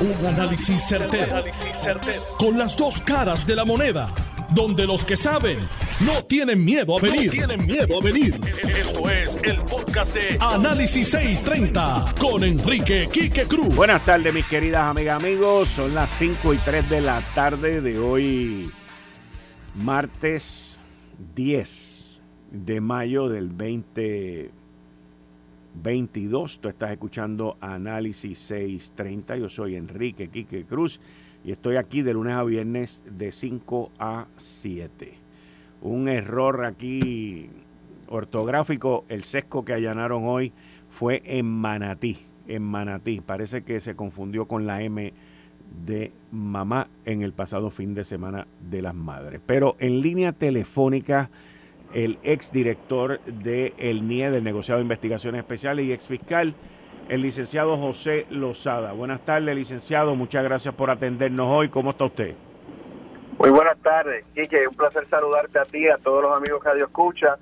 Un análisis certero, Con las dos caras de la moneda. Donde los que saben no tienen miedo a venir. tienen miedo a venir. Esto es el podcast de Análisis 630 con Enrique Quique Cruz. Buenas tardes, mis queridas amigas, amigos. Son las 5 y 3 de la tarde de hoy, martes 10 de mayo del 2020 22. Tú estás escuchando Análisis 630. Yo soy Enrique Quique Cruz y estoy aquí de lunes a viernes de 5 a 7. Un error aquí ortográfico. El sesco que allanaron hoy fue en Manatí. En Manatí. Parece que se confundió con la M de mamá en el pasado fin de semana de las madres. Pero en línea telefónica el exdirector del de NIE, del Negociado de Investigaciones Especiales, y exfiscal, el licenciado José Lozada. Buenas tardes, licenciado. Muchas gracias por atendernos hoy. ¿Cómo está usted? Muy buenas tardes, Quique. Un placer saludarte a ti, a todos los amigos que Radio Escucha.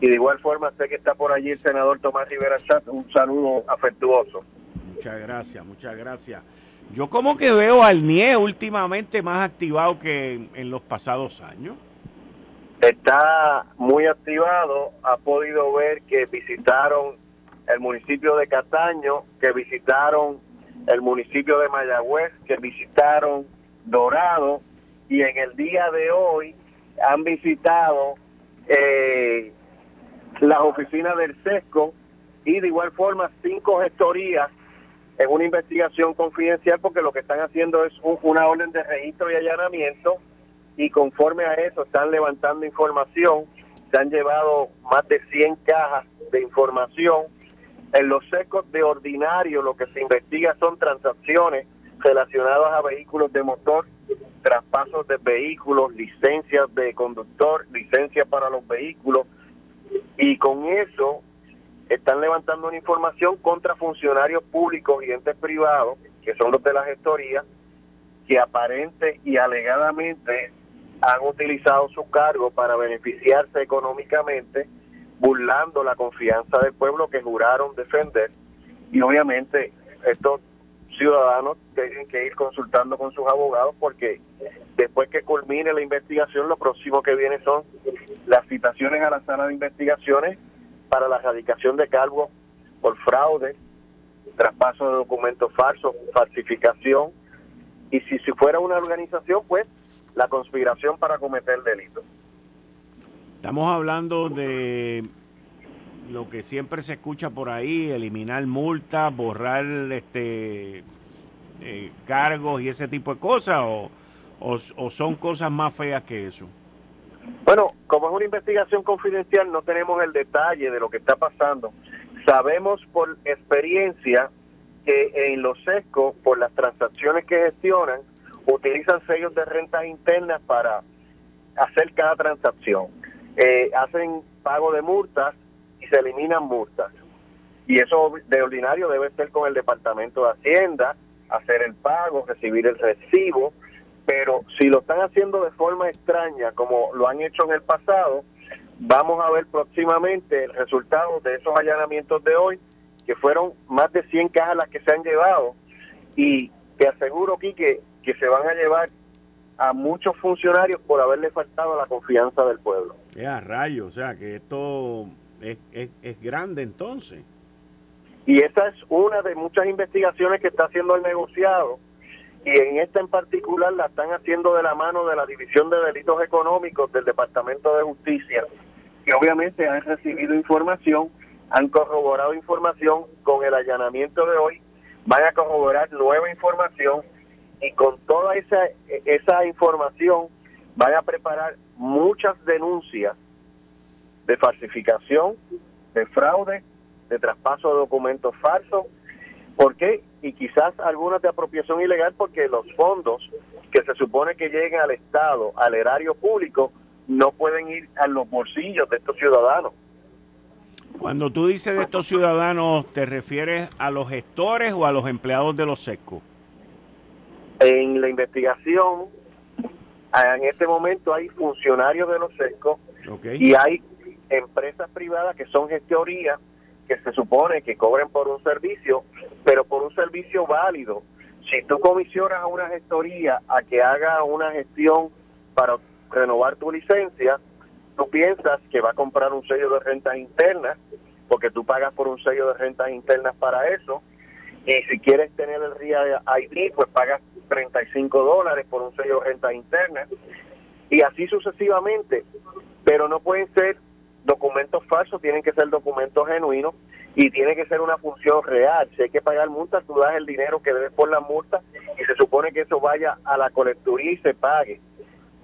Y de igual forma, sé que está por allí el senador Tomás Rivera Un saludo afectuoso. Muchas gracias, muchas gracias. Yo como que veo al NIE últimamente más activado que en los pasados años está muy activado, ha podido ver que visitaron el municipio de Cataño, que visitaron el municipio de Mayagüez, que visitaron Dorado y en el día de hoy han visitado eh, las oficinas del SESCO y de igual forma cinco gestorías en una investigación confidencial porque lo que están haciendo es una orden de registro y allanamiento y conforme a eso están levantando información, se han llevado más de 100 cajas de información. En los secos de ordinario lo que se investiga son transacciones relacionadas a vehículos de motor, traspasos de vehículos, licencias de conductor, licencias para los vehículos y con eso están levantando una información contra funcionarios públicos y entes privados, que son los de la gestoría, que aparente y alegadamente han utilizado su cargo para beneficiarse económicamente, burlando la confianza del pueblo que juraron defender. Y obviamente estos ciudadanos tienen que ir consultando con sus abogados porque después que culmine la investigación, lo próximo que viene son las citaciones a la sala de investigaciones para la erradicación de cargos por fraude, traspaso de documentos falsos, falsificación. Y si, si fuera una organización, pues la conspiración para cometer delito. Estamos hablando de lo que siempre se escucha por ahí, eliminar multas, borrar este eh, cargos y ese tipo de cosas, o, o, son cosas más feas que eso? Bueno, como es una investigación confidencial, no tenemos el detalle de lo que está pasando. Sabemos por experiencia que en los sescos, por las transacciones que gestionan, utilizan sellos de rentas internas para hacer cada transacción. Eh, hacen pago de multas y se eliminan multas. Y eso de ordinario debe ser con el Departamento de Hacienda, hacer el pago, recibir el recibo, pero si lo están haciendo de forma extraña, como lo han hecho en el pasado, vamos a ver próximamente el resultado de esos allanamientos de hoy, que fueron más de 100 cajas las que se han llevado, y te aseguro, Quique, que se van a llevar a muchos funcionarios por haberle faltado la confianza del pueblo. Ya, rayo, o sea que esto es, es, grande entonces. Y esa es una de muchas investigaciones que está haciendo el negociado y en esta en particular la están haciendo de la mano de la División de Delitos Económicos del Departamento de Justicia, que obviamente han recibido información, han corroborado información con el allanamiento de hoy, van a corroborar nueva información y con toda esa, esa información van a preparar muchas denuncias de falsificación, de fraude, de traspaso de documentos falsos. ¿Por qué? Y quizás algunas de apropiación ilegal porque los fondos que se supone que lleguen al Estado, al erario público, no pueden ir a los bolsillos de estos ciudadanos. Cuando tú dices de estos ciudadanos, ¿te refieres a los gestores o a los empleados de los SECO? En la investigación, en este momento hay funcionarios de los SESCO y hay empresas privadas que son gestorías que se supone que cobren por un servicio, pero por un servicio válido. Si tú comisionas a una gestoría a que haga una gestión para renovar tu licencia, tú piensas que va a comprar un sello de rentas internas, porque tú pagas por un sello de rentas internas para eso, y si quieres tener el RIA ID, pues pagas 35 dólares por un sello de rentas internas, y así sucesivamente, pero no pueden ser documentos falsos, tienen que ser documentos genuinos y tiene que ser una función real. Si hay que pagar multas, tú das el dinero que debes por la multa y se supone que eso vaya a la colecturía y se pague.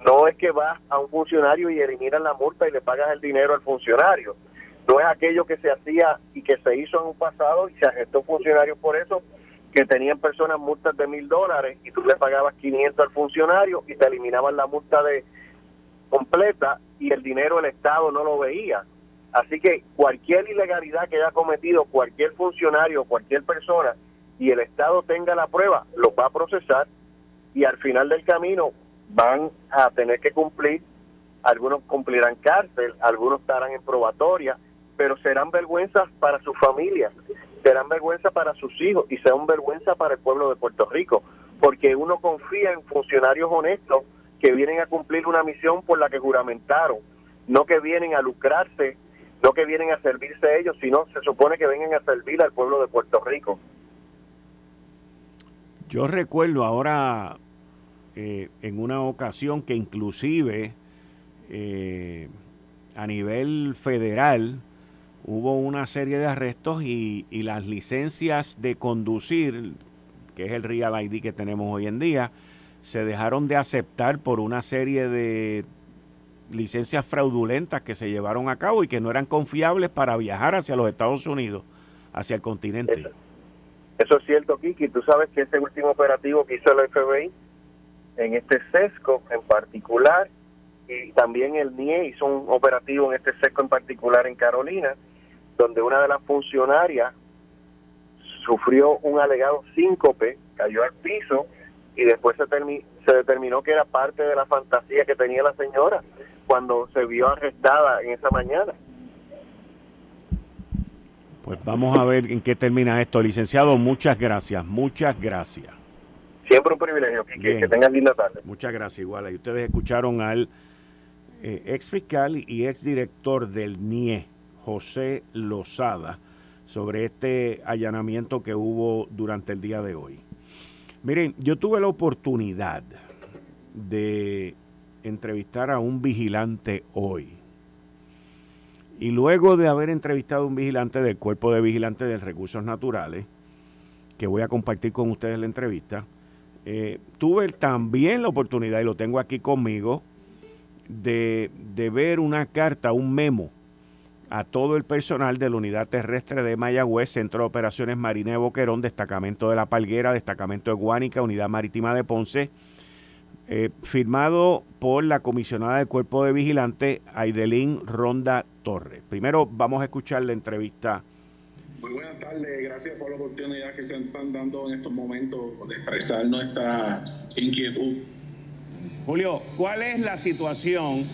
No es que vas a un funcionario y eliminas la multa y le pagas el dinero al funcionario. No es aquello que se hacía y que se hizo en un pasado y se agestó funcionarios por eso, que tenían personas multas de mil dólares y tú le pagabas 500 al funcionario y te eliminaban la multa de completa y el dinero el Estado no lo veía. Así que cualquier ilegalidad que haya cometido cualquier funcionario, cualquier persona, y el Estado tenga la prueba, lo va a procesar y al final del camino van a tener que cumplir, algunos cumplirán cárcel, algunos estarán en probatoria, pero serán vergüenzas para sus familias, serán vergüenza para sus hijos y serán vergüenza para el pueblo de Puerto Rico, porque uno confía en funcionarios honestos que vienen a cumplir una misión por la que juramentaron, no que vienen a lucrarse, no que vienen a servirse ellos, sino se supone que vengan a servir al pueblo de Puerto Rico. Yo recuerdo ahora eh, en una ocasión que inclusive eh, a nivel federal hubo una serie de arrestos y, y, las licencias de conducir, que es el Real ID que tenemos hoy en día, se dejaron de aceptar por una serie de licencias fraudulentas que se llevaron a cabo y que no eran confiables para viajar hacia los Estados Unidos, hacia el continente. Eso, es cierto, Kiki. Tú sabes que ese último operativo que hizo el FBI en este sesco en particular, y también el NIE hizo un operativo en este sesco en particular en Carolina, donde una de las funcionarias sufrió un alegado síncope, cayó al piso y después se, se determinó que era parte de la fantasía que tenía la señora cuando se vio arrestada en esa mañana. Pues vamos a ver en qué termina esto. Licenciado, muchas gracias, muchas gracias. Siempre un privilegio, que, tengan linda tarde. Muchas gracias, igual. Y ustedes escucharon al eh, ex fiscal y ex director del NIE, José Lozada, sobre este allanamiento que hubo durante el día de hoy. Miren, yo tuve la oportunidad de entrevistar a un vigilante hoy. Y luego de haber entrevistado a un vigilante del Cuerpo de Vigilantes de Recursos Naturales, que voy a compartir con ustedes la entrevista, eh, tuve también la oportunidad, y lo tengo aquí conmigo, de, de ver una carta, un memo a todo el personal de la Unidad Terrestre de Mayagüez, Centro de Operaciones Marina de Boquerón, Destacamento de la Palguera, Destacamento de Guánica, Unidad Marítima de Ponce, eh, firmado por la comisionada del Cuerpo de Vigilante, Aidelín Ronda Torres. Primero vamos a escuchar la entrevista. Muy buenas tardes, gracias por la oportunidad que se están dando en estos momentos de expresar nuestra inquietud. Julio, ¿cuál es la situación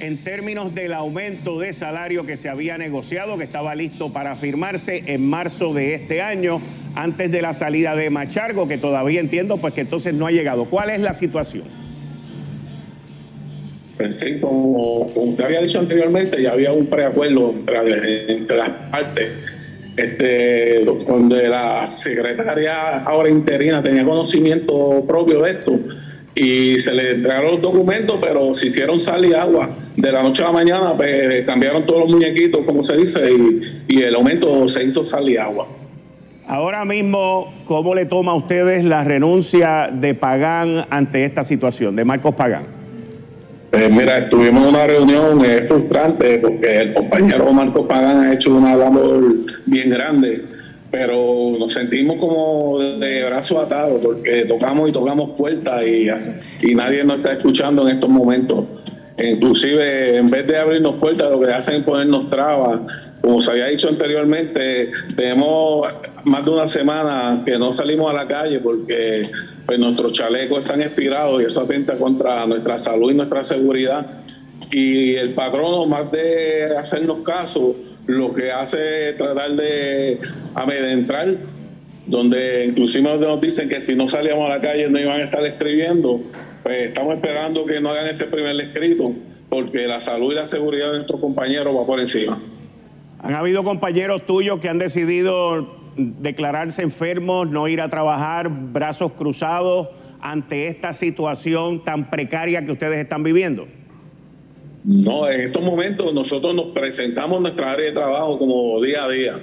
en términos del aumento de salario que se había negociado, que estaba listo para firmarse en marzo de este año, antes de la salida de Machargo, que todavía entiendo pues que entonces no ha llegado. ¿Cuál es la situación? Perfecto, como, usted había dicho anteriormente, ya había un preacuerdo entre, entre las partes. Este, donde la secretaria ahora interina tenía conocimiento propio de esto, y se le entregaron los documentos, pero se hicieron sal y agua. De la noche a la mañana pues, cambiaron todos los muñequitos, como se dice, y, el aumento se hizo sal y agua. Ahora mismo, ¿cómo le toma a ustedes la renuncia de Pagán ante esta situación, de Marcos Pagán? Pues mira, estuvimos en una reunión frustrante porque el compañero Marcos Pagán ha hecho una labor bien grande pero nos sentimos como de brazo atado porque tocamos y tocamos puertas y, y nadie nos está escuchando en estos momentos. Inclusive, en vez de abrirnos puertas, lo que hacen es ponernos trabas. Como se había dicho anteriormente, tenemos más de una semana que no salimos a la calle porque pues, nuestros chalecos están expirados y eso atenta contra nuestra salud y nuestra seguridad. Y el patrono, más de hacernos caso, lo que hace tratar de amedrentar donde inclusive nos dicen que si no salíamos a la calle no iban a estar escribiendo, pues estamos esperando que no hagan ese primer escrito, porque la salud y la seguridad de nuestros compañeros va por encima. Han habido compañeros tuyos que han decidido declararse enfermos, no ir a trabajar, brazos cruzados ante esta situación tan precaria que ustedes están viviendo. No, en estos momentos nosotros nos presentamos nuestra área de trabajo como día a día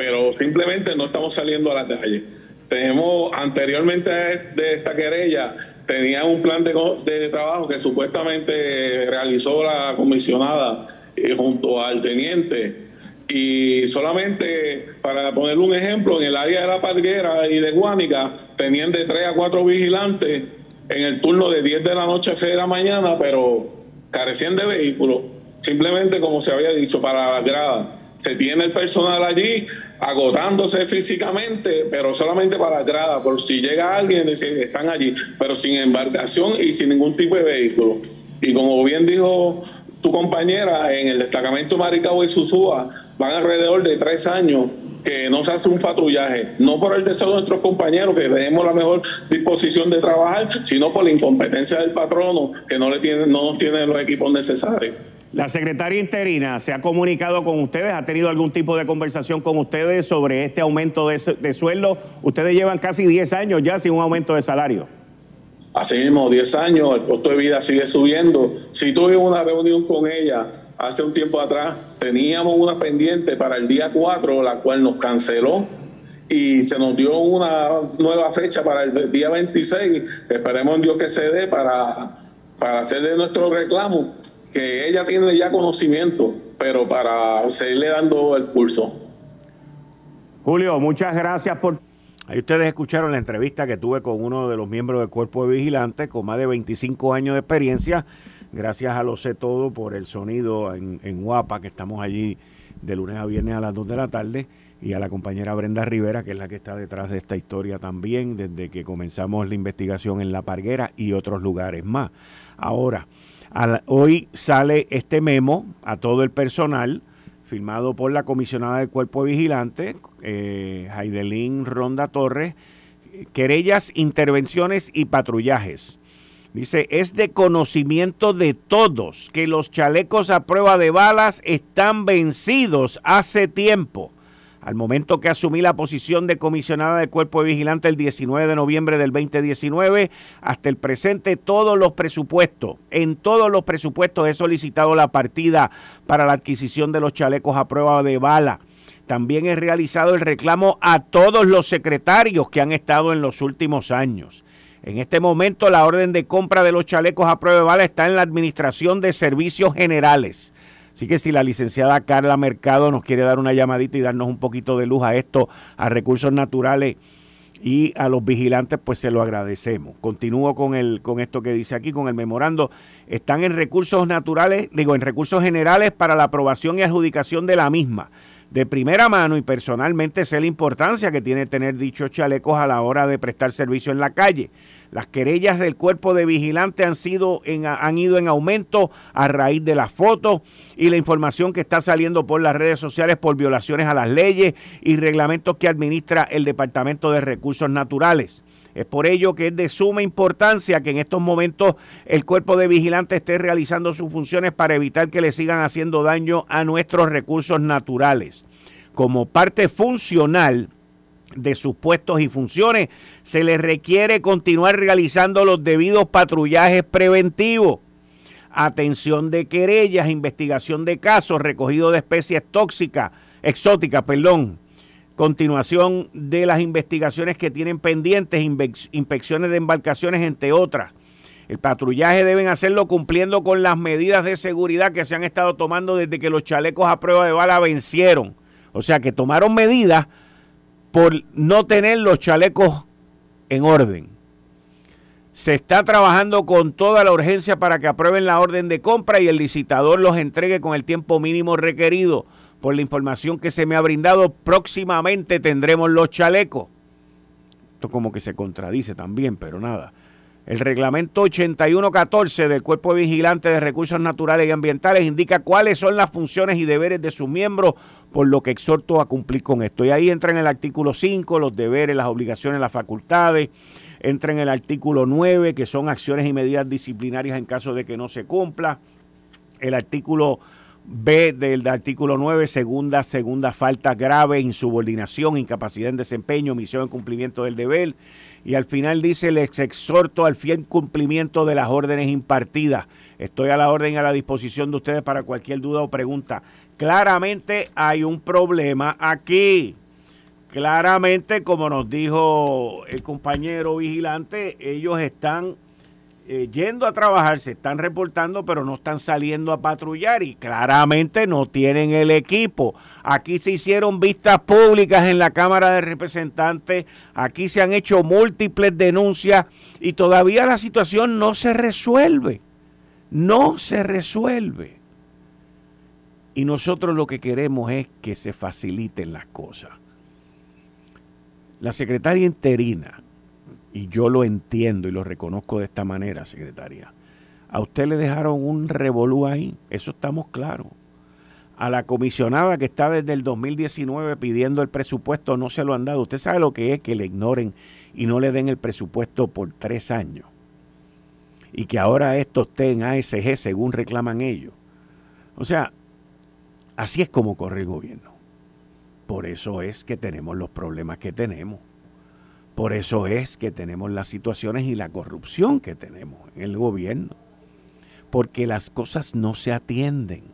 pero simplemente no estamos saliendo a la calle. Tenemos, anteriormente de esta querella, tenía un plan de, de trabajo que supuestamente realizó la comisionada eh, junto al teniente. Y solamente, para poner un ejemplo, en el área de La Palguera y de Guánica, tenían de 3 a 4 vigilantes en el turno de 10 de la noche a 6 de la mañana, pero carecían de vehículos, simplemente como se había dicho, para las gradas. Se tiene el personal allí agotándose físicamente, pero solamente para la grada, por si llega alguien, están allí, pero sin embarcación y sin ningún tipo de vehículo. Y como bien dijo tu compañera, en el destacamento Maricao y Susúa van alrededor de tres años que no se hace un patrullaje, no por el deseo de nuestros compañeros que tenemos la mejor disposición de trabajar, sino por la incompetencia del patrono que no le tiene, no tiene los equipos necesarios. La secretaria interina se ha comunicado con ustedes, ha tenido algún tipo de conversación con ustedes sobre este aumento de, sueldo. Ustedes llevan casi 10 años ya sin un aumento de salario. Así mismo, 10 años, el costo de vida sigue subiendo. Si tuve una reunión con ella hace un tiempo atrás, teníamos una pendiente para el día 4, la cual nos canceló y se nos dio una nueva fecha para el día 26. Esperemos en Dios que se dé para, para hacer de nuestro reclamo que ella tiene ya conocimiento, pero para seguirle dando el pulso. Julio, muchas gracias por... Ahí ustedes escucharon la entrevista que tuve con uno de los miembros del cuerpo de vigilantes con más de 25 años de experiencia. Gracias a lo sé todo por el sonido en, Guapa, que estamos allí de lunes a viernes a las 2 de la tarde, y a la compañera Brenda Rivera, que es la que está detrás de esta historia también, desde que comenzamos la investigación en La Parguera y otros lugares más. Ahora, hoy sale este memo a todo el personal, firmado por la comisionada del Cuerpo Vigilante, eh, Haidelín Ronda Torres, querellas, intervenciones y patrullajes. Dice, es de conocimiento de todos que los chalecos a prueba de balas están vencidos hace tiempo al momento que asumí la posición de comisionada del Cuerpo de Vigilante el 19 de noviembre del 2019, hasta el presente todos los presupuestos, en todos los presupuestos he solicitado la partida para la adquisición de los chalecos a prueba de bala. También he realizado el reclamo a todos los secretarios que han estado en los últimos años. En este momento la orden de compra de los chalecos a prueba de bala está en la Administración de Servicios Generales. Así que si la licenciada Carla Mercado nos quiere dar una llamadita y darnos un poquito de luz a esto, a recursos naturales y a los vigilantes, pues se lo agradecemos. Continúo con el con esto que dice aquí, con el memorando. Están en recursos naturales, digo, en recursos generales para la aprobación y adjudicación de la misma de primera mano y personalmente sé la importancia que tiene tener dichos chalecos a la hora de prestar servicio en la calle. Las querellas del cuerpo de vigilante han, sido han ido en aumento a raíz de las fotos y la información que está saliendo por las redes sociales por violaciones a las leyes y reglamentos que administra el Departamento de Recursos Naturales. Es por ello que es de suma importancia que en estos momentos el cuerpo de vigilantes esté realizando sus funciones para evitar que le sigan haciendo daño a nuestros recursos naturales. Como parte funcional de sus puestos y funciones, se les requiere continuar realizando los debidos patrullajes preventivos atención de querellas, investigación de casos, recogido de especies tóxicas, exóticas, perdón, continuación de las investigaciones que tienen pendientes, inspecciones de embarcaciones, entre otras. El patrullaje deben hacerlo cumpliendo con las medidas de seguridad que se han estado tomando desde que los chalecos a prueba de bala vencieron. O sea que tomaron medidas por no tener los chalecos en orden. Se está trabajando con toda la urgencia para que aprueben la orden de compra y el licitador los entregue con el tiempo mínimo requerido por la información que se me ha brindado, próximamente tendremos los chalecos. Esto como que se contradice también, pero nada. El reglamento 8114 del Cuerpo Vigilante de Recursos Naturales y Ambientales indica cuáles son las funciones y deberes de sus miembros, por lo que exhorto a cumplir con esto. Y ahí entra en el artículo 5 los deberes, las obligaciones, las facultades. Entra en el artículo 9, que son acciones y medidas disciplinarias en caso de que no se cumpla. El artículo B del artículo 9, segunda, segunda falta grave, insubordinación, incapacidad en desempeño, omisión en cumplimiento del deber. Y al final dice, les exhorto al fiel cumplimiento de las órdenes impartidas. Estoy a la orden y a la disposición de ustedes para cualquier duda o pregunta. Claramente hay un problema aquí. Claramente, como nos dijo el compañero vigilante, ellos están eh, yendo a trabajar, se están reportando, pero no están saliendo a patrullar y claramente no tienen el equipo. Aquí se hicieron vistas públicas en la Cámara de Representantes, aquí se han hecho múltiples denuncias y todavía la situación no se resuelve. No se resuelve. Y nosotros lo que queremos es que se faciliten las cosas. La secretaria interina, y yo lo entiendo y lo reconozco de esta manera, secretaria. A usted le dejaron un revolú ahí, eso estamos claros. A la comisionada que está desde el 2019 pidiendo el presupuesto no se lo han dado. Usted sabe lo que es que le ignoren y no le den el presupuesto por tres años. Y que ahora esto esté en ASG según reclaman ellos. O sea, así es como corre el gobierno. Por eso es que tenemos los problemas que tenemos. Por eso es que tenemos las situaciones y la corrupción que tenemos en el gobierno. Porque las cosas no se atienden.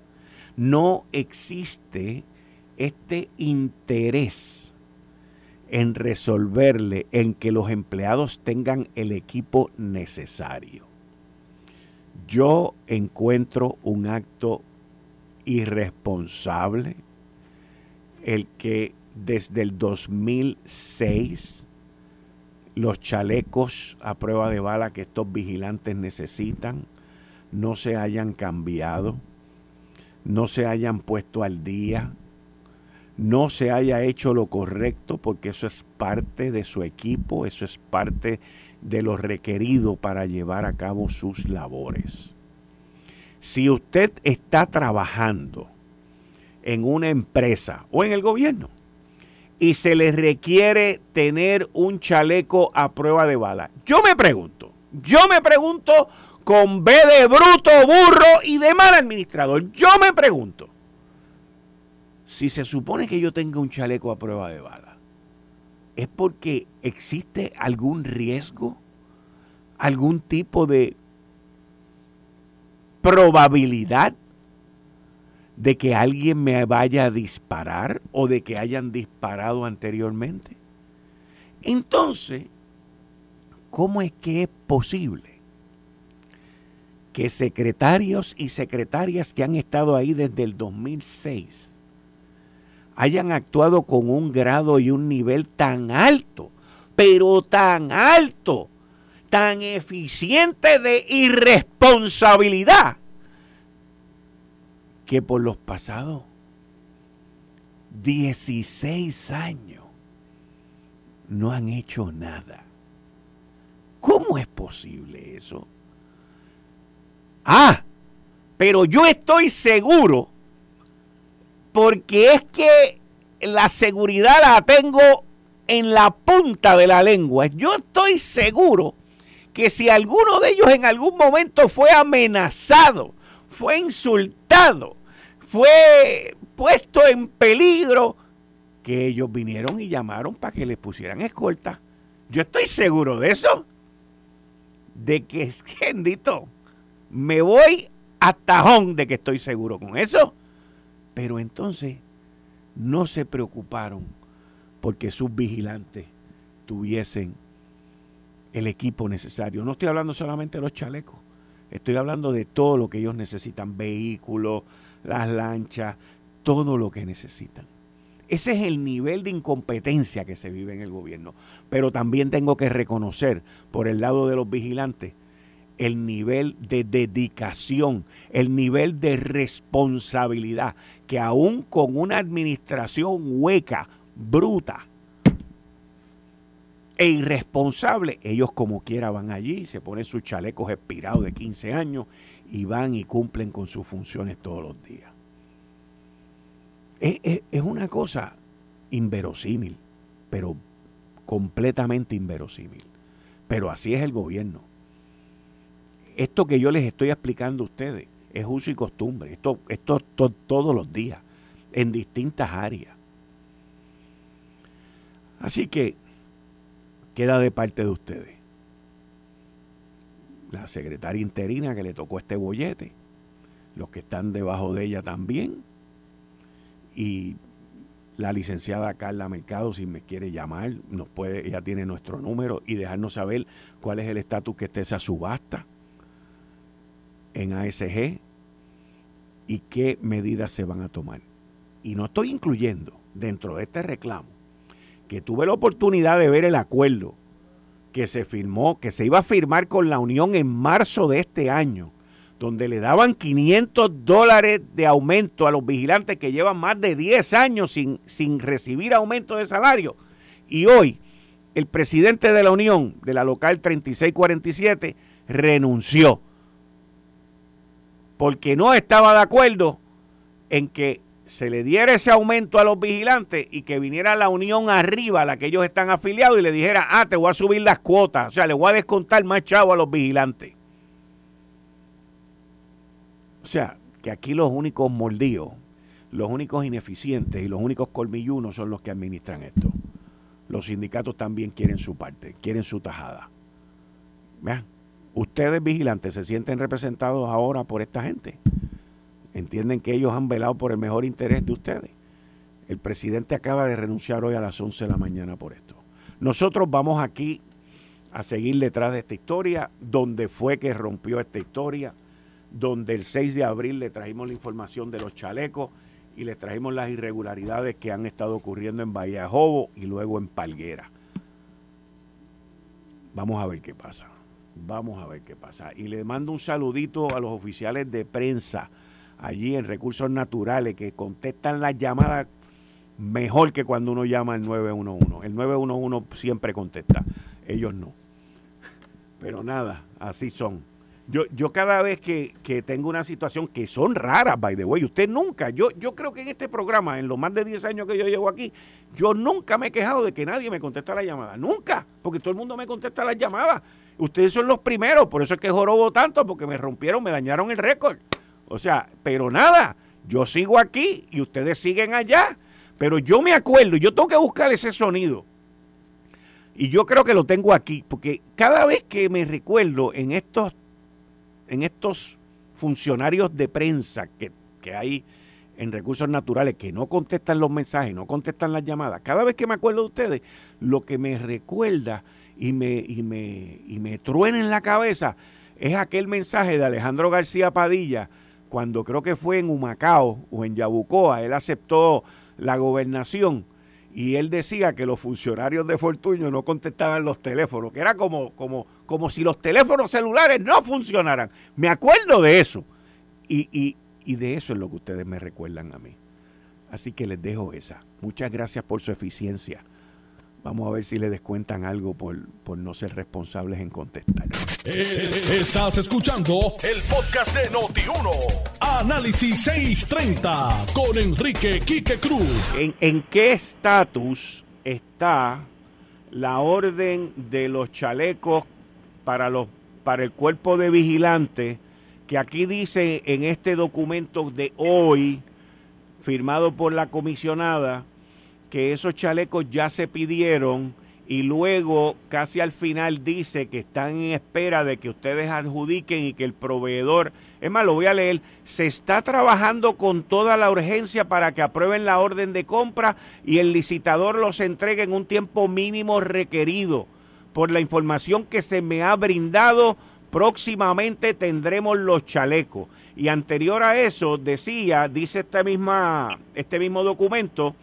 No existe este interés en resolverle, en que los empleados tengan el equipo necesario. Yo encuentro un acto irresponsable el que desde el 2006 los chalecos a prueba de bala que estos vigilantes necesitan no se hayan cambiado, no se hayan puesto al día, no se haya hecho lo correcto, porque eso es parte de su equipo, eso es parte de lo requerido para llevar a cabo sus labores. Si usted está trabajando en una empresa o en el gobierno, y se les requiere tener un chaleco a prueba de bala. Yo me pregunto, yo me pregunto con B de bruto, burro y de mal administrador. Yo me pregunto, si se supone que yo tenga un chaleco a prueba de bala, ¿es porque existe algún riesgo? ¿Algún tipo de probabilidad de que alguien me vaya a disparar o de que hayan disparado anteriormente. Entonces, ¿cómo es que es posible que secretarios y secretarias que han estado ahí desde el 2006 hayan actuado con un grado y un nivel tan alto, pero tan alto, tan eficiente de irresponsabilidad? Que por los pasados 16 años no han hecho nada. ¿Cómo es posible eso? Ah, pero yo estoy seguro, porque es que la seguridad la tengo en la punta de la lengua. Yo estoy seguro que si alguno de ellos en algún momento fue amenazado, fue insultado, fue puesto en peligro, que ellos vinieron y llamaron para que les pusieran escolta. Yo estoy seguro de eso. De que, es bendito, me voy a tajón de que estoy seguro con eso. Pero entonces no se preocuparon porque sus vigilantes tuviesen el equipo necesario. No estoy hablando solamente de los chalecos, estoy hablando de todo lo que ellos necesitan, vehículos, las lanchas, todo lo que necesitan. Ese es el nivel de incompetencia que se vive en el gobierno. Pero también tengo que reconocer, por el lado de los vigilantes, el nivel de dedicación, el nivel de responsabilidad, que aún con una administración hueca, bruta, e irresponsables, ellos como quiera van allí, se ponen sus chalecos expirados de 15 años y van y cumplen con sus funciones todos los días. Es, es una cosa inverosímil, pero completamente inverosímil. Pero así es el gobierno. Esto que yo les estoy explicando a ustedes es uso y costumbre. Esto, esto todos los días, en distintas áreas. Así que queda de parte de ustedes. La secretaria interina que le tocó este bollete, los que están debajo de ella también, y la licenciada Carla Mercado, si me quiere llamar, nos puede, ella tiene nuestro número y dejarnos saber cuál es el estatus que esté esa subasta en ASG y qué medidas se van a tomar. Y no estoy incluyendo dentro de este reclamo que tuve la oportunidad de ver el acuerdo que se firmó, que se iba a firmar con la Unión en marzo de este año, donde le daban 500 dólares de aumento a los vigilantes que llevan más de 10 años sin, sin recibir aumento de salario. Y hoy el presidente de la Unión, de la local 3647, renunció porque no estaba de acuerdo en que se le diera ese aumento a los vigilantes y que viniera la unión arriba, a la que ellos están afiliados, y le dijera, ah, te voy a subir las cuotas, o sea, le voy a descontar más chavo a los vigilantes. O sea, que aquí los únicos mordidos, los únicos ineficientes y los únicos colmillunos son los que administran esto. Los sindicatos también quieren su parte, quieren su tajada. Vean, ustedes vigilantes se sienten representados ahora por esta gente entienden que ellos han velado por el mejor interés de ustedes. El presidente acaba de renunciar hoy a las 11 de la mañana por esto. Nosotros vamos aquí a seguir detrás de esta historia, donde fue que rompió esta historia, donde el 6 de abril le trajimos la información de los chalecos y le trajimos las irregularidades que han estado ocurriendo en Bahía Jobo y luego en Palguera. Vamos a ver qué pasa. Vamos a ver qué pasa. Y le mando un saludito a los oficiales de prensa allí en recursos naturales que contestan las llamadas mejor que cuando uno llama al 911. El 911 siempre contesta, ellos no. Pero nada, así son. Yo, yo cada vez que, tengo una situación que son raras, by the way, usted nunca, yo, yo creo que en este programa, en los más de 10 años que yo llevo aquí, yo nunca me he quejado de que nadie me contesta la llamada, nunca, porque todo el mundo me contesta las llamadas. Ustedes son los primeros, por eso es que jorobo tanto, porque me rompieron, me dañaron el récord. O sea, pero nada, yo sigo aquí y ustedes siguen allá. Pero yo me acuerdo, yo tengo que buscar ese sonido. Y yo creo que lo tengo aquí, porque cada vez que me recuerdo en estos, en estos funcionarios de prensa que, que hay en recursos naturales que no contestan los mensajes, no contestan las llamadas, cada vez que me acuerdo de ustedes, lo que me recuerda y me, y me, y me truena en la cabeza es aquel mensaje de Alejandro García Padilla cuando creo que fue en Humacao o en Yabucoa, él aceptó la gobernación y él decía que los funcionarios de Fortuño no contestaban los teléfonos, que era como, como, como si los teléfonos celulares no funcionaran. Me acuerdo de eso. Y, y, y de eso es lo que ustedes me recuerdan a mí. Así que les dejo esa. Muchas gracias por su eficiencia. Vamos a ver si le descuentan algo por, no ser responsables en contestar. Eh, estás escuchando el podcast de Noti1. Análisis 630 con Enrique Quique Cruz. ¿En, en qué estatus está la orden de los chalecos para, los, para el cuerpo de vigilantes que aquí dice en este documento de hoy, firmado por la comisionada? Que esos chalecos ya se pidieron y luego casi al final dice que están en espera de que ustedes adjudiquen y que el proveedor, es más, lo voy a leer, se está trabajando con toda la urgencia para que aprueben la orden de compra y el licitador los entregue en un tiempo mínimo requerido. Por la información que se me ha brindado, próximamente tendremos los chalecos. Y anterior a eso decía, dice esta misma, este mismo documento,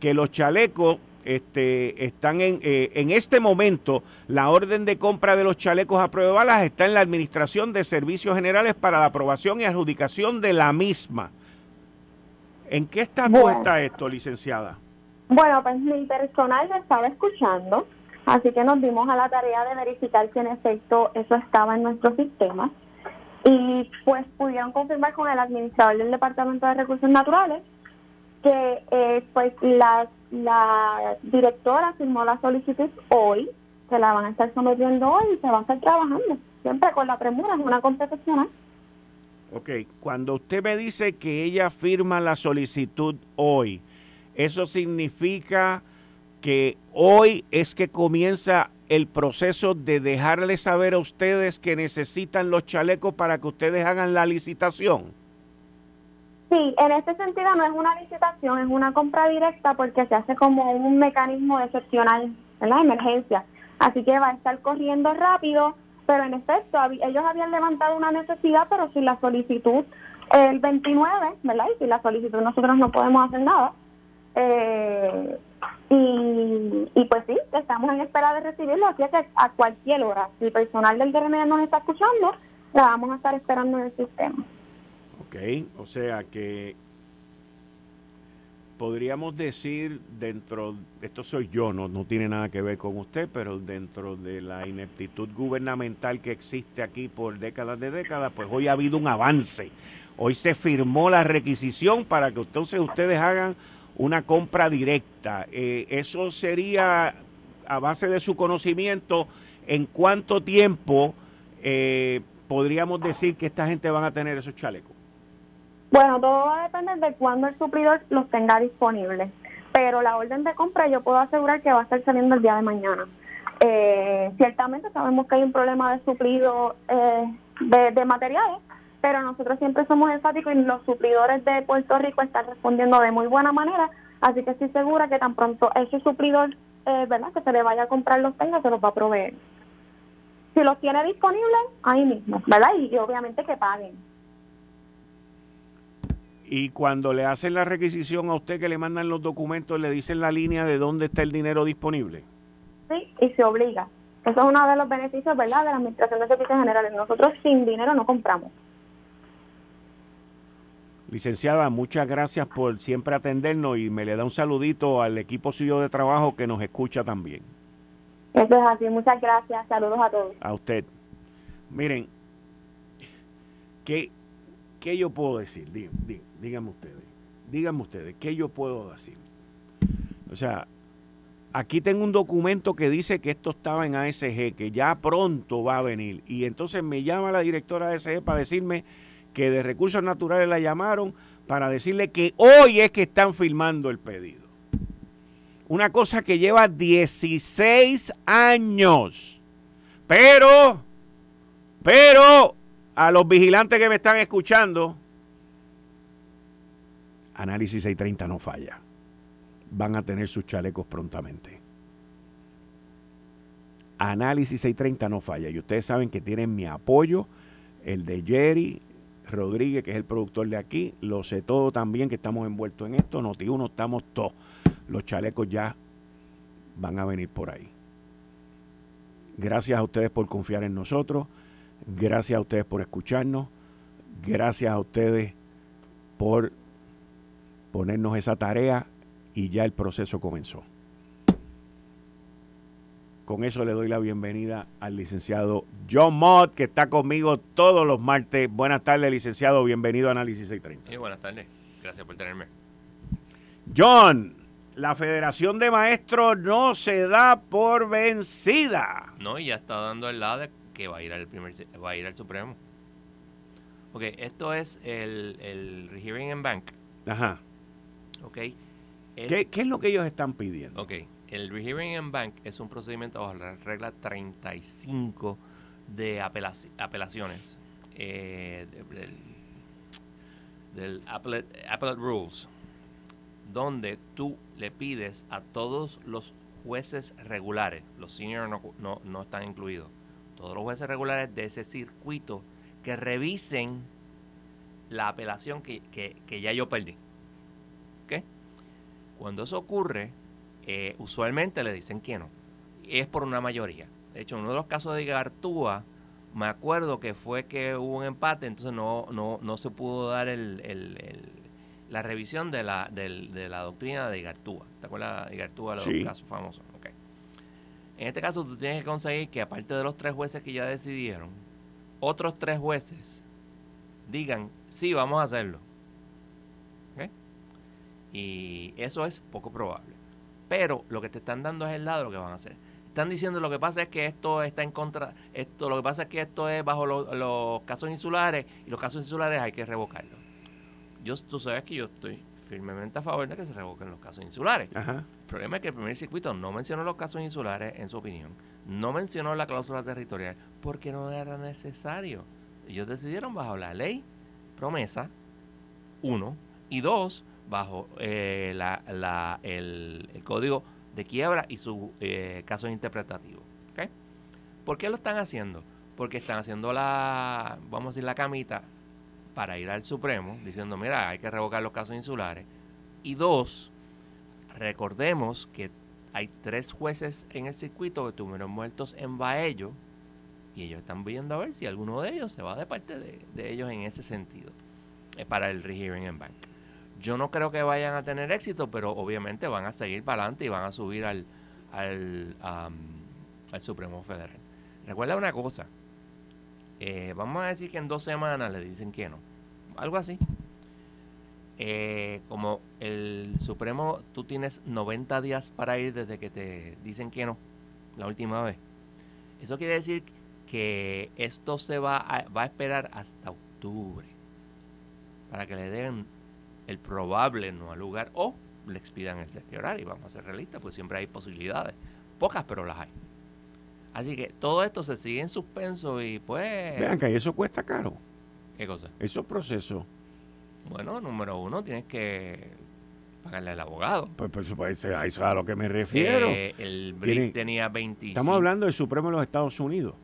que los chalecos este, están en, eh, en este momento, la orden de compra de los chalecos a prueba de balas está en la Administración de Servicios Generales para la aprobación y adjudicación de la misma. ¿En qué estatus está esto, licenciada? Bueno, pues mi personal me estaba escuchando Así que nos dimos a la tarea de verificar si en efecto eso estaba en nuestro sistema y pues pudieron confirmar con el administrador del Departamento de Recursos Naturales que eh, pues la, la directora firmó la solicitud hoy, se la van a estar sometiendo hoy y se va a estar trabajando, siempre con la premura, es una competición. Ok, cuando usted me dice que ella firma la solicitud hoy, ¿eso significa que hoy es que comienza el proceso de dejarles saber a ustedes que necesitan los chalecos para que ustedes hagan la licitación? Sí, en este sentido no es una licitación, es una compra directa porque se hace como un mecanismo excepcional en la emergencia. Así que va a estar corriendo rápido, pero en efecto, ellos habían levantado una necesidad, pero sin la solicitud el 29, ¿verdad? Y sin la solicitud nosotros no podemos hacer nada. Eh, y, y, pues sí, estamos en espera de recibirlo, así que a cualquier hora, si personal del DRM nos está escuchando, la vamos a estar esperando en el sistema. O sea que podríamos decir dentro, esto soy yo, no, no tiene nada que ver con usted, pero dentro de la ineptitud gubernamental que existe aquí por décadas de décadas, pues hoy ha habido un avance. Hoy se firmó la requisición para que entonces ustedes hagan una compra directa. Eh, eso sería, a base de su conocimiento, ¿en cuánto tiempo eh, podríamos decir que esta gente van a tener esos chalecos? Bueno, todo va a depender de cuándo el suplidor los tenga disponibles. Pero la orden de compra yo puedo asegurar que va a estar saliendo el día de mañana. Eh, ciertamente sabemos que hay un problema de suplido de, de materiales, pero nosotros siempre somos enfáticos y los suplidores de Puerto Rico están respondiendo de muy buena manera, así que estoy segura que tan pronto ese suplidor, eh, ¿verdad?, que se le vaya a comprar los tenga, se los va a proveer. Si los tiene disponibles, ahí mismo, ¿verdad? Y, obviamente que paguen. Y cuando le hacen la requisición a usted que le mandan los documentos, le dicen la línea de dónde está el dinero disponible. Sí, y se obliga. Eso es uno de los beneficios, ¿verdad?, de la Administración de Servicios Generales. Nosotros sin dinero no compramos. Licenciada, muchas gracias por siempre atendernos y me le da un saludito al equipo suyo de trabajo que nos escucha también. Eso es así, muchas gracias, saludos a todos. A usted. Miren, ¿qué, qué yo puedo decir? díganme ustedes, díganme ustedes, ¿qué yo puedo decir? O sea, aquí tengo un documento que dice que esto estaba en ASG, que ya pronto va a venir. Y entonces me llama la directora de ASG para decirme que de recursos naturales la llamaron para decirle que hoy es que están firmando el pedido. Una cosa que lleva 16 años. Pero, pero, a los vigilantes que me están escuchando, Análisis 630 no falla. Van a tener sus chalecos prontamente. Análisis 630 no falla. Y ustedes saben que tienen mi apoyo, el de Jerry, Rodríguez, que es el productor de aquí, lo sé todo también que estamos envueltos en esto, Noti uno estamos todos. Los chalecos ya van a venir por ahí. Gracias a ustedes por confiar en nosotros, gracias a ustedes por escucharnos, gracias a ustedes por ponernos esa tarea y ya el proceso comenzó. Con eso le doy la bienvenida al licenciado John Mott, que está conmigo todos los martes. Buenas tardes, licenciado. Bienvenido a Análisis 630. Sí, buenas tardes. Gracias por tenerme. John, la Federación de Maestros no se da por vencida. No, y ya está dando el lado de que va a ir al primer va a ir al Supremo. Ok, esto es el, el Rehearing en Bank. Ajá. Ok. ¿Qué, ¿Qué es lo que ellos están pidiendo? Ok el rehearing en bank es un procedimiento bajo la regla 35 de apelaciones eh, del, appellate, Rules, donde tú le pides a todos los jueces regulares, los seniors no, no, están incluidos, todos los jueces regulares de ese circuito que revisen la apelación que, que ya yo perdí. ¿Okay? Cuando eso ocurre, eh, usualmente le dicen que no. Es por una mayoría. De hecho, en uno de los casos de Gartúa, me acuerdo que fue que hubo un empate, entonces no, no, no se pudo dar el, la revisión de la, de la doctrina de Gartúa. ¿Te acuerdas de Gartúa, los casos famosos? En este caso tú tienes que conseguir que aparte de los tres jueces que ya decidieron, otros tres jueces digan, sí, vamos a hacerlo. Y eso es poco probable. Pero lo que te están dando es el lado de lo que van a hacer. Están diciendo lo que pasa es que esto está en contra, esto, lo que pasa es que esto es bajo los casos insulares y los casos insulares hay que revocarlos. Yo, tú sabes que yo estoy firmemente a favor de que se revoquen los casos insulares. El problema es que el primer circuito no mencionó los casos insulares en su opinión, no mencionó la cláusula territorial porque no era necesario. Ellos decidieron bajo la ley promesa, uno, y dos, bajo eh, la, el, código de quiebra y su eh, caso interpretativo. ¿okay? ¿Por qué lo están haciendo? Porque están haciendo la, vamos a decir, la camita para ir al Supremo diciendo, mira, hay que revocar los casos insulares. Y dos, recordemos que hay tres jueces en el circuito que tuvieron muertos en Baello y ellos están viendo a ver si alguno de ellos se va de parte de, ellos en ese sentido eh, para el rehearing en bank. Yo no creo que vayan a tener éxito, pero obviamente van a seguir para adelante y van a subir al, al, al Supremo Federal. Recuerda una cosa, eh, vamos a decir que en dos semanas le dicen que no, algo así. Eh, como el Supremo, tú tienes 90 días para ir desde que te dicen que no, la última vez. Eso quiere decir que esto se va a, va a esperar hasta octubre para que le den el probable no al lugar o le expidan el horario. Y vamos a ser realistas, pues siempre hay posibilidades. Pocas, pero las hay. Así que todo esto se sigue en suspenso y pues... Vean que eso cuesta caro. ¿Qué cosa? Esos procesos. Bueno, número uno, tienes que pagarle al abogado. Pues, pues, pues eso es a lo que me refiero. el BRIC tenía 25. Estamos hablando del Supremo de los Estados Unidos.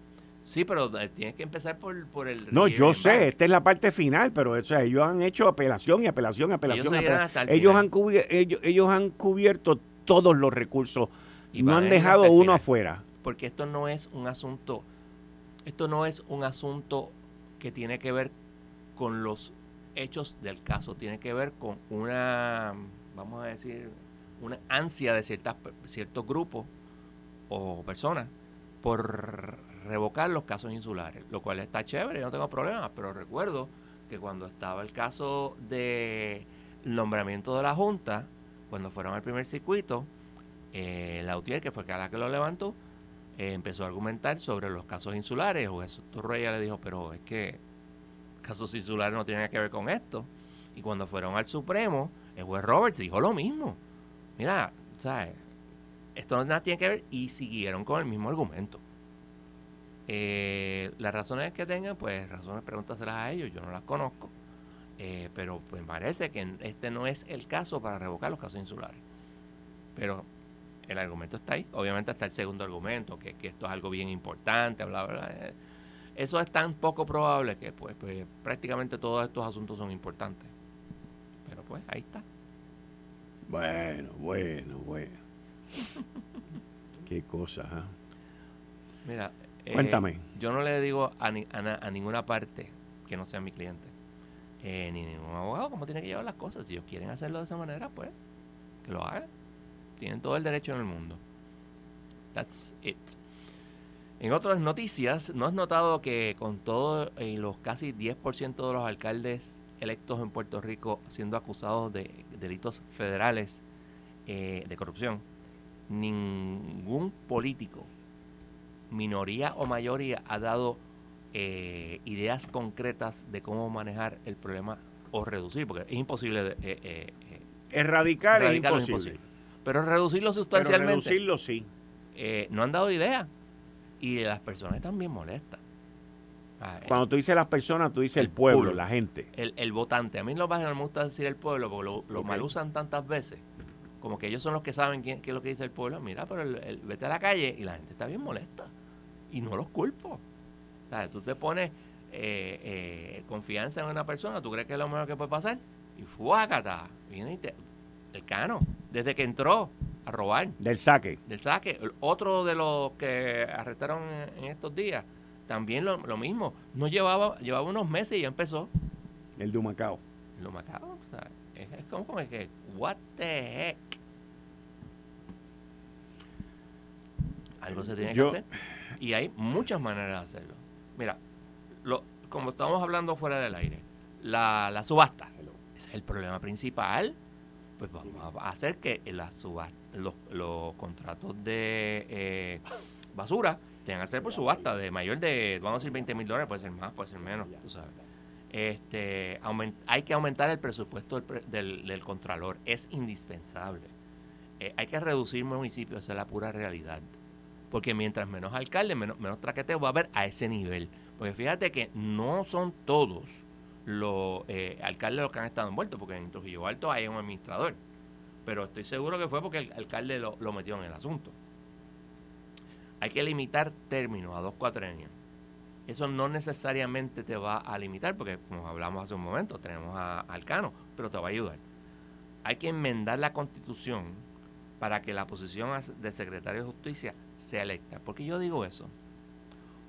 Sí, pero eh, tienes que empezar por, el... No, yo sé, esta es la parte final, pero eso, ellos han hecho apelación y apelación y apelación. Ellos, han ellos, ellos, han cubierto todos los recursos y no han dejado uno afuera. Porque esto no es un asunto, esto no es un asunto que tiene que ver con los hechos del caso, tiene que ver con una, vamos a decir, una ansia de ciertas, ciertos grupos o personas por revocar los casos insulares, lo cual está chévere, no tengo problemas, pero recuerdo que cuando estaba el caso de nombramiento de la Junta, cuando fueron al primer circuito, eh, la UTIER, que fue la que lo levantó, eh, empezó a argumentar sobre los casos insulares. O Jesús Torreya le dijo, pero es que casos insulares no tienen que ver con esto. Y cuando fueron al Supremo, el juez Roberts dijo lo mismo. Mira, ¿sabes? Esto no nada tiene que ver y siguieron con el mismo argumento. Eh, las razones que tengan, pues razones, pregúntaselas a ellos, yo no las conozco. Eh, pero pues parece que este no es el caso para revocar los casos insulares. Pero el argumento está ahí. Obviamente está el segundo argumento, que, esto es algo bien importante, bla, bla, bla. Eso es tan poco probable que pues, pues prácticamente todos estos asuntos son importantes. Pero pues ahí está. Bueno, bueno, bueno. Qué cosa, ¿ah? Mira, eh, Cuéntame. Yo no le digo a, a, ninguna parte que no sea mi cliente, eh, ni ningún abogado cómo tiene que llevar las cosas. Si ellos quieren hacerlo de esa manera, pues que lo hagan. Tienen todo el derecho en el mundo. That's it. En otras noticias, ¿no has notado que con todo y los casi 10% de los alcaldes electos en Puerto Rico siendo acusados de delitos federales eh, de corrupción, ningún político minoría o mayoría ha dado eh, ideas concretas de cómo manejar el problema o reducir, porque es imposible. Eh, eh, erradicar, es imposible. Pero reducirlo sustancialmente. reducirlo sí. no han dado idea. Y las personas están bien molestas. Ah, Cuando tú dices las personas, tú dices el, pueblo, la gente. El, votante. A mí no me gusta decir el pueblo porque lo, lo mal usan tantas veces como que ellos son los que saben quién, qué es lo que dice el pueblo. Mira, pero el, vete a la calle y la gente está bien molesta y no los culpo. O tú te pones eh, eh, confianza en una persona, tú crees que es lo mejor que puede pasar y fuácata, viene y te, el cano, desde que entró a robar. Del saque. Del saque. otro de los que arrestaron en, estos días, también lo, mismo. No llevaba, llevaba unos meses y ya empezó. El de Humacao. El de Humacao. O sea, es, como, como que, what the heck. Algo se tiene que hacer. Y hay muchas maneras de hacerlo. Mira, lo, como estamos hablando fuera del aire, la, la subasta, ese es el problema principal. Pues vamos a hacer que la subasta, los, contratos de eh, basura tengan que ser por subasta de mayor de, vamos a decir, 20 mil dólares, puede ser más, puede ser menos, tú sabes. Este, hay que aumentar el presupuesto del, del, Contralor, es indispensable. Eh, hay que reducir municipios, esa es la pura realidad. Porque mientras menos alcaldes, menos, menos traqueteo va a haber a ese nivel. Porque fíjate que no son todos los eh, alcaldes los que han estado envueltos, porque en Trujillo Alto hay un administrador. Pero estoy seguro que fue porque el alcalde lo, metió en el asunto. Hay que limitar términos a dos cuatrenios eso no necesariamente te va a limitar, porque como hablamos hace un momento, tenemos a, Alcano, pero te va a ayudar. Hay que enmendar la constitución para que la posición de secretario de justicia sea electa. ¿Por qué yo digo eso?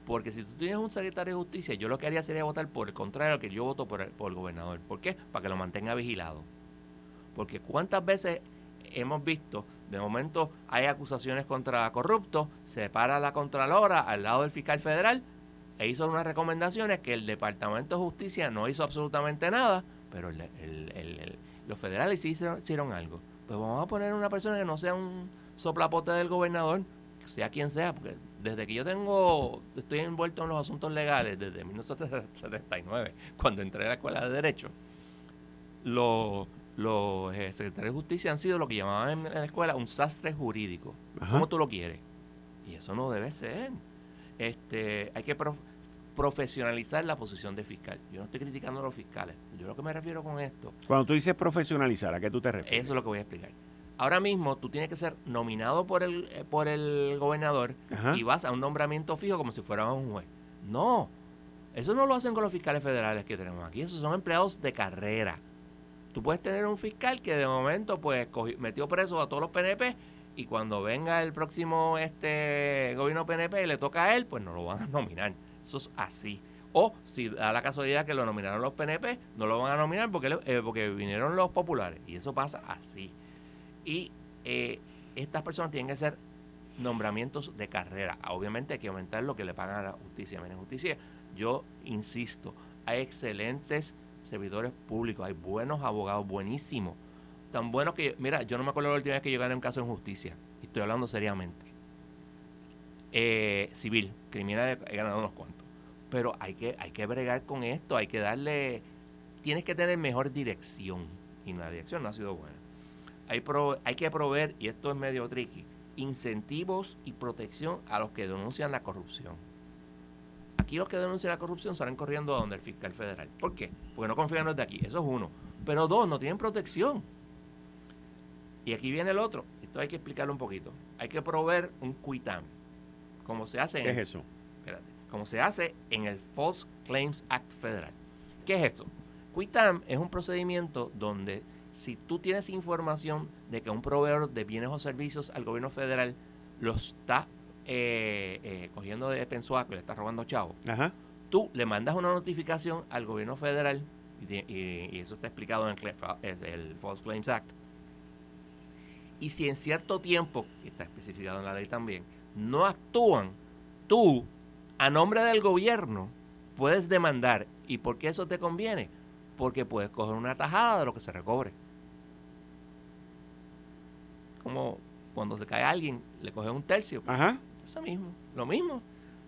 Porque si tú tienes un secretario de justicia, yo lo que haría sería votar por el contrario que yo voto por el, por el gobernador. ¿Por qué? Para que lo mantenga vigilado. Porque cuántas veces hemos visto, de momento hay acusaciones contra corruptos, se para la Contralora al lado del fiscal federal e hizo unas recomendaciones que el Departamento de Justicia no hizo absolutamente nada, pero los federales sí hicieron, algo. Pues vamos a poner una persona que no sea un soplapote del gobernador, sea quien sea, porque desde que yo tengo, estoy envuelto en los asuntos legales, desde 1979, cuando entré a la escuela de Derecho, los, los eh, secretarios de justicia han sido lo que llamaban en, la escuela un sastre jurídico. ¿Cómo tú lo quieres? Y eso no debe ser. Este, hay que profesionalizar la posición de fiscal. Yo no estoy criticando a los fiscales. Yo lo que me refiero con esto. Cuando tú dices profesionalizar, ¿a qué tú te refieres? Eso es lo que voy a explicar. Ahora mismo tú tienes que ser nominado por el, eh, por el gobernador y vas a un nombramiento fijo como si fueras un juez. No, eso no lo hacen con los fiscales federales que tenemos aquí. Esos son empleados de carrera. Tú puedes tener un fiscal que de momento pues metió preso a todos los PNP y cuando venga el próximo este gobierno PNP y le toca a él, pues no lo van a nominar. Eso es así. O si da la casualidad que lo nominaron los PNP, no lo van a nominar porque, eh, porque vinieron los populares. Y eso pasa así. Y eh, estas personas tienen que ser nombramientos de carrera. Obviamente hay que aumentar lo que le pagan a la justicia. Miren, justicia, yo insisto, hay excelentes servidores públicos, hay buenos abogados, buenísimos tan bueno que, mira, yo no me acuerdo la última vez que yo gané un caso en justicia. Estoy hablando seriamente. Eh, civil, criminal, he ganado unos cuantos. Pero hay que, hay que bregar con esto, hay que darle. Tienes que tener mejor dirección. Y la dirección no ha sido buena. Hay, hay que proveer, y esto es medio tricky, incentivos y protección a los que denuncian la corrupción. Aquí los que denuncian la corrupción salen corriendo a donde el fiscal federal. ¿Por qué? Porque no confían en los de aquí. Eso es uno. Pero dos, no tienen protección. Y aquí viene el otro. Esto hay que explicarlo un poquito. Hay que proveer un QUITAM. Como se hace ¿Qué es eso? Espérate, como se hace en el False Claims Act federal. ¿Qué es eso? QUITAM es un procedimiento donde si tú tienes información de que un proveedor de bienes o servicios al gobierno federal lo está eh, eh, cogiendo de pensuaco y le está robando chavo, tú le mandas una notificación al gobierno federal, y, eso está explicado en el False Claims Act, y si en cierto tiempo, que está especificado en la ley también, no actúan, tú, a nombre del gobierno, puedes demandar. ¿Y por qué eso te conviene? Porque puedes coger una tajada de lo que se recobre. Como cuando se cae alguien, le coge un tercio. Ajá. Eso mismo, lo mismo.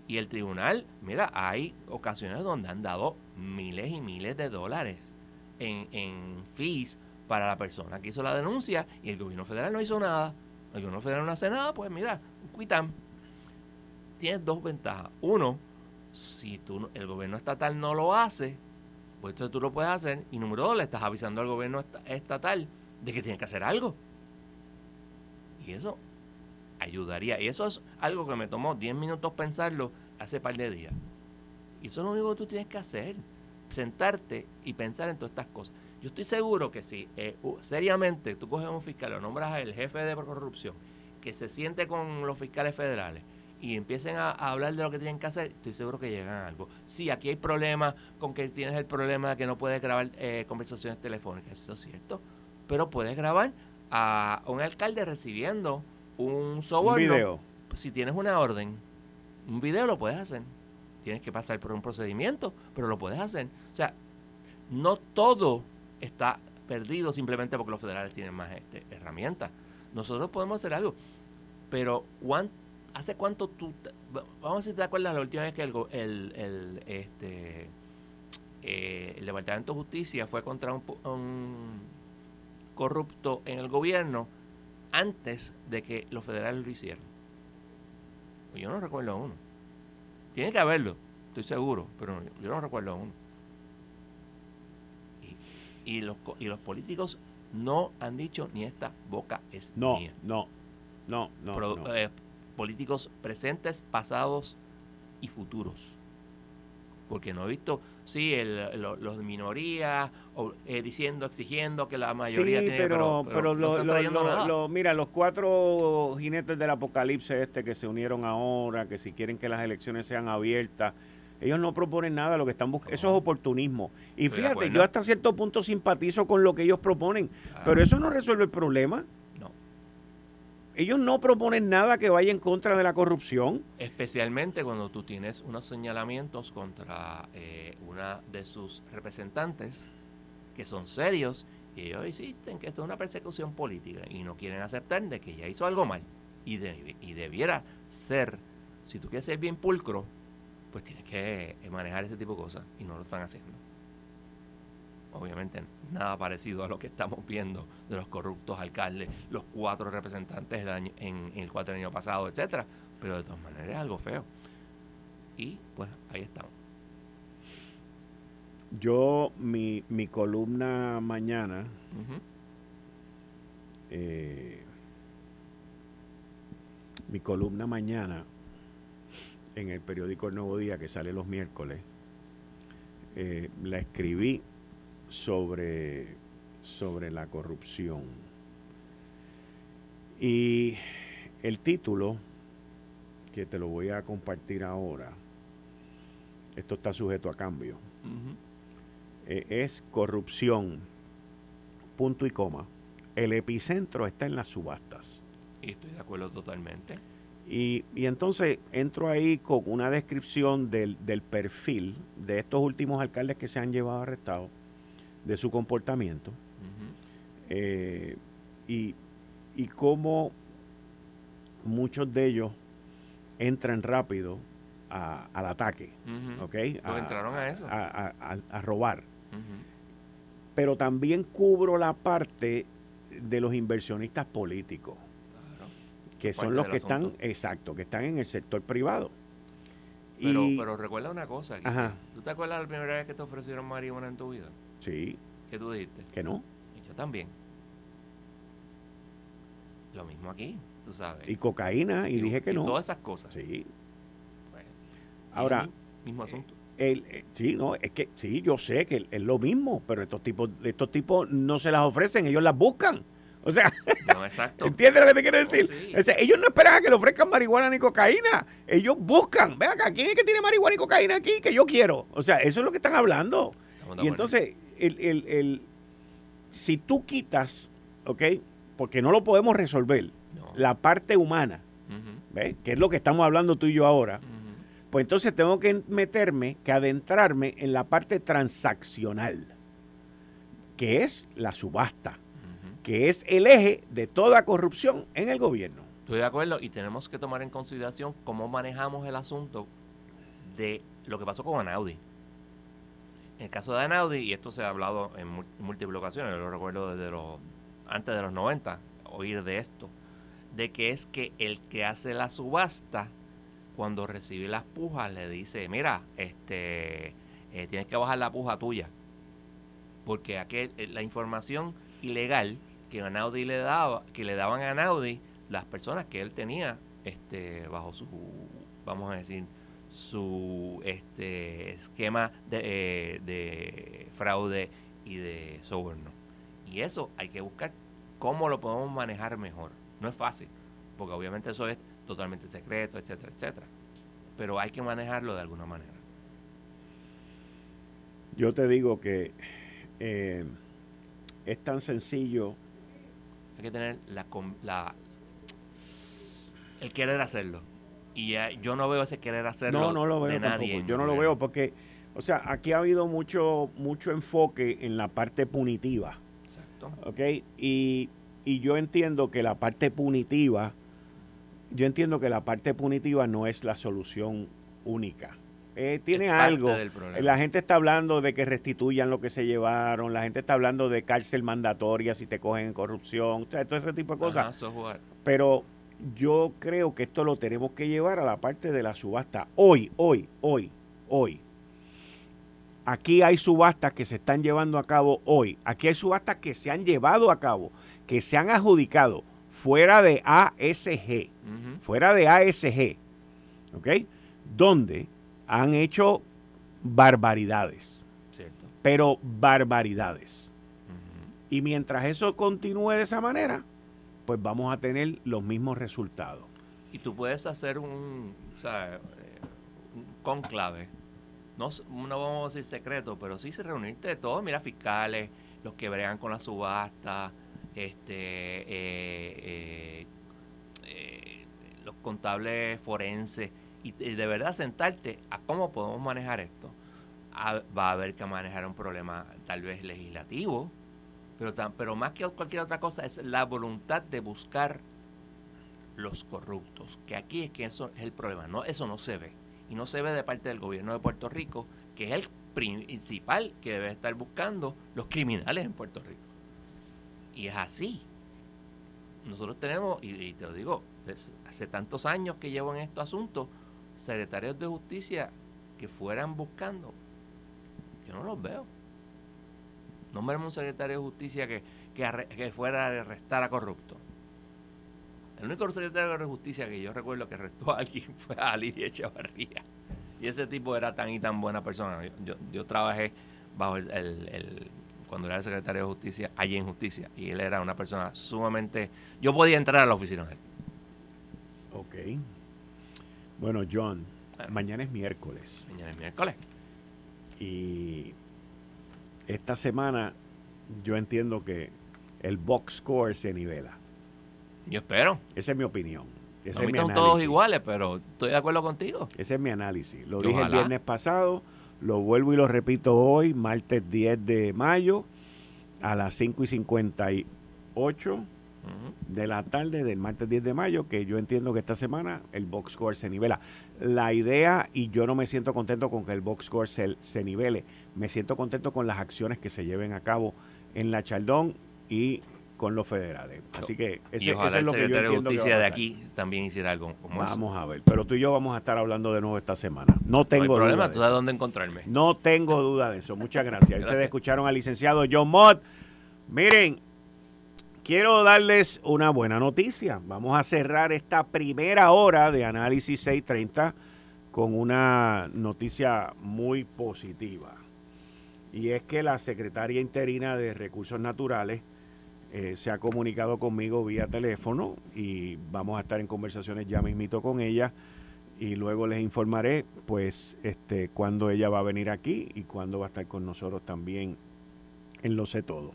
Y el tribunal, mira, hay ocasiones donde han dado miles y miles de dólares en, en fees para la persona que hizo la denuncia y el gobierno federal no hizo nada. El gobierno federal no hace nada, pues mira, cuitan. Tienes dos ventajas. Uno, si tú, el gobierno estatal no lo hace, pues entonces tú lo puedes hacer. Y número dos, le estás avisando al gobierno estatal de que tiene que hacer algo. Y eso ayudaría. Y eso es algo que me tomó 10 minutos pensarlo hace par de días. Y eso es lo único que tú tienes que hacer. Sentarte y pensar en todas estas cosas. Yo estoy seguro que si eh, seriamente tú coges a un fiscal, lo nombras al jefe de corrupción, que se siente con los fiscales federales y empiecen a, hablar de lo que tienen que hacer, estoy seguro que llegan a algo. Sí, aquí hay problemas con que tienes el problema de que no puedes grabar eh, conversaciones telefónicas, eso es cierto, pero puedes grabar a un alcalde recibiendo un soborno si tienes una orden, un video lo puedes hacer. Tienes que pasar por un procedimiento, pero lo puedes hacer. O sea, no todo está perdido simplemente porque los federales tienen más este, herramientas. Nosotros podemos hacer algo, pero ¿hace cuánto tú... vamos a ver si te acuerdas la última vez que el, el, este, eh, el Departamento de Justicia fue contra un, un corrupto en el gobierno antes de que los federales lo hicieran. Pues yo no recuerdo a uno. Tiene que haberlo, estoy seguro, pero yo no recuerdo a uno. Y, los, y los políticos no han dicho ni esta boca es no, mía. No, no, no. no. Eh, políticos presentes, pasados y futuros. Porque no he visto sí, el, los de minoría, o, eh, diciendo, exigiendo que la mayoría sí, pero, pero, mira, los cuatro jinetes del apocalipsis este que se unieron ahora, que si quieren que las elecciones sean abiertas, ellos no proponen nada, lo que están buscando, eso es oportunismo. Y fíjate, yo hasta cierto punto simpatizo con lo que ellos proponen, pero eso no resuelve el problema. Ellos no proponen nada que vaya en contra de la corrupción. Especialmente cuando tú tienes unos señalamientos contra eh, una de sus representantes que son serios y ellos insisten que esto es una persecución política y no quieren aceptar de que ella hizo algo mal. Y, y debiera ser, si tú quieres ser bien pulcro, pues tienes que manejar ese tipo de cosas y no lo están haciendo obviamente nada parecido a lo que estamos viendo de los corruptos alcaldes, los cuatro representantes en, el cuatro año pasado, etcétera, pero de todas maneras es algo feo. Y pues ahí estamos. Yo, mi, mi columna mañana, eh, mi columna mañana en el periódico El Nuevo Día que sale los miércoles, eh, la escribí sobre, sobre la corrupción. Y el título, que te lo voy a compartir ahora, esto está sujeto a cambio, eh, es corrupción, punto y coma. El epicentro está en las subastas. Y estoy de acuerdo totalmente. Y, entonces entro ahí con una descripción del, del, perfil de estos últimos alcaldes que se han llevado arrestados de su comportamiento eh, y, y cómo muchos de ellos entran rápido al ataque, a, entraron a eso. A, robar. Pero también cubro la parte de los inversionistas políticos, que son los que están, exacto, que están en el sector privado. Pero, pero recuerda una cosa, ¿tú te acuerdas la primera vez que te ofrecieron marihuana en tu vida? Sí. ¿Qué tú dijiste? Que no. Y yo también. Lo mismo aquí, tú sabes. Y cocaína, y, dije que no. Todas esas cosas. Sí. Ahora. Mismo asunto. El, eh, sí, no, es que sí, yo sé que es lo mismo, pero estos tipos, estos tipos no se las ofrecen, ellos las buscan. O sea, no, exacto. ¿entiendes lo que te quiero decir? ellos no esperan a que le ofrezcan marihuana ni cocaína. Ellos buscan. Ve acá, ¿quién es que tiene marihuana y cocaína aquí que yo quiero? O sea, eso es lo que están hablando. Y entonces, el, el, el, si tú quitas, ¿ok? Porque no lo podemos resolver, la parte humana, ¿ves? Que es lo que estamos hablando tú y yo ahora. Pues entonces tengo que meterme, que adentrarme en la parte transaccional, que es la subasta, que es el eje de toda corrupción en el gobierno. Estoy de acuerdo y tenemos que tomar en consideración cómo manejamos el asunto de lo que pasó con Anaudi. En el caso de Anaudi, y esto se ha hablado en múltiples ocasiones, yo lo recuerdo desde los antes de los 90, oír de esto, de que es que el que hace la subasta, cuando recibe las pujas, le dice, mira, este, eh, tienes que bajar la puja tuya, porque aquel, eh, la información ilegal que Anaudi le daba, que le daban a Anaudi, las personas que él tenía, este, bajo su, vamos a decir, su este, esquema de, eh, fraude y de soborno. Y eso hay que buscar cómo lo podemos manejar mejor. No es fácil, porque obviamente eso es totalmente secreto, etcétera, etcétera. Pero hay que manejarlo de alguna manera. Yo te digo que eh, es tan sencillo. Hay que tener la, la el querer hacerlo. Y yo no veo ese querer hacerlo no, no lo veo de nadie. Yo no lo veo porque, o sea, aquí ha habido mucho, mucho enfoque en la parte punitiva. Exacto. ¿Ok? Y, y yo entiendo que la parte punitiva, yo entiendo que la parte punitiva no es la solución única. Eh, tiene algo. La gente está hablando de que restituyan lo que se llevaron, la gente está hablando de cárcel mandatoria si te cogen en corrupción, todo ese tipo de cosas. Pero yo creo que esto lo tenemos que llevar a la parte de la subasta. Hoy, hoy, hoy, hoy. Aquí hay subastas que se están llevando a cabo hoy. Aquí hay subastas que se han llevado a cabo, que se han adjudicado fuera de ASG. Fuera de ASG. ¿Ok? Donde han hecho barbaridades. Pero barbaridades. Y mientras eso continúe de esa manera, pues vamos a tener los mismos resultados. Y tú puedes hacer un, o sea, un conclave. No, no vamos a decir secreto, pero sí se reunirte de todos, mira, fiscales, los que bregan con la subasta, este, eh, eh, eh, los contables forenses y, de verdad sentarte a cómo podemos manejar esto. va a haber que manejar un problema tal vez legislativo, pero, pero más que cualquier otra cosa es la voluntad de buscar los corruptos, que aquí es que eso es el problema, no, eso no se ve. Y no se ve de parte del gobierno de Puerto Rico, que es el principal que debe estar buscando los criminales en Puerto Rico. Y es así. Nosotros tenemos, y, te lo digo, hace tantos años que llevo en estos asuntos, secretarios de justicia que fueran buscando, yo no los veo. No vemos un secretario de justicia que, que, fuera a arrestar a corrupto. El único secretario de justicia que yo recuerdo que arrestó a alguien fue a Lidia Echevarría. Y ese tipo era tan y tan buena persona. Yo, yo, trabajé bajo el, cuando era el secretario de justicia, allí en justicia. Y él era una persona sumamente... Yo podía entrar a la oficina de él. Ok. Bueno, John, mañana es miércoles. Mañana es miércoles. Y esta semana yo entiendo que el box score se nivela. Yo espero. Esa es mi opinión. Ese no es todos iguales, pero estoy de acuerdo contigo. Ese es mi análisis. Lo dije el viernes pasado, lo vuelvo y lo repito hoy, martes 10 de mayo, a las 5 y 58 de la tarde del martes 10 de mayo, que yo entiendo que esta semana el box score se nivela. La idea, y yo no me siento contento con que el box score se, se nivele, me siento contento con las acciones que se lleven a cabo en la Chaldón y con los federales. Así que ese, eso es lo que yo entiendo justicia de aquí también hiciera algo como Vamos a ver, pero tú y yo vamos a estar hablando de nuevo esta semana. No tengo no problema, tú sabes dónde encontrarme. No tengo duda de eso. Muchas gracias. gracias. Ustedes escucharon al licenciado John Mott. Miren, quiero darles una buena noticia. Vamos a cerrar esta primera hora de Análisis 630 con una noticia muy positiva. Y es que la secretaria interina de Recursos Naturales eh, se ha comunicado conmigo vía teléfono y vamos a estar en conversaciones ya mismito con ella y luego les informaré pues este cuándo ella va a venir aquí y cuándo va a estar con nosotros también en Lo Sé Todo.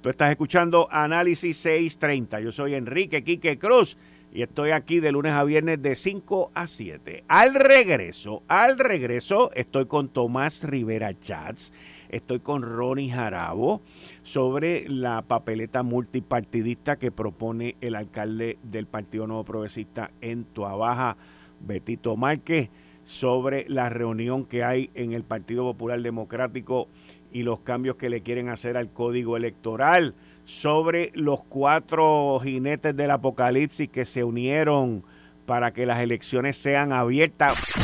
Tú estás escuchando Análisis 630. Yo soy Enrique Quique Cruz y estoy aquí de lunes a viernes de 5 a 7. Al regreso, al regreso, estoy con Tomás Rivera Chats, estoy con Ronnie Jarabo sobre la papeleta multipartidista que propone el alcalde del Partido Nuevo Progresista en Tuabaja, Betito Márquez, sobre la reunión que hay en el Partido Popular Democrático y los cambios que le quieren hacer al código electoral, sobre los cuatro jinetes del apocalipsis que se unieron para que las elecciones sean abiertas.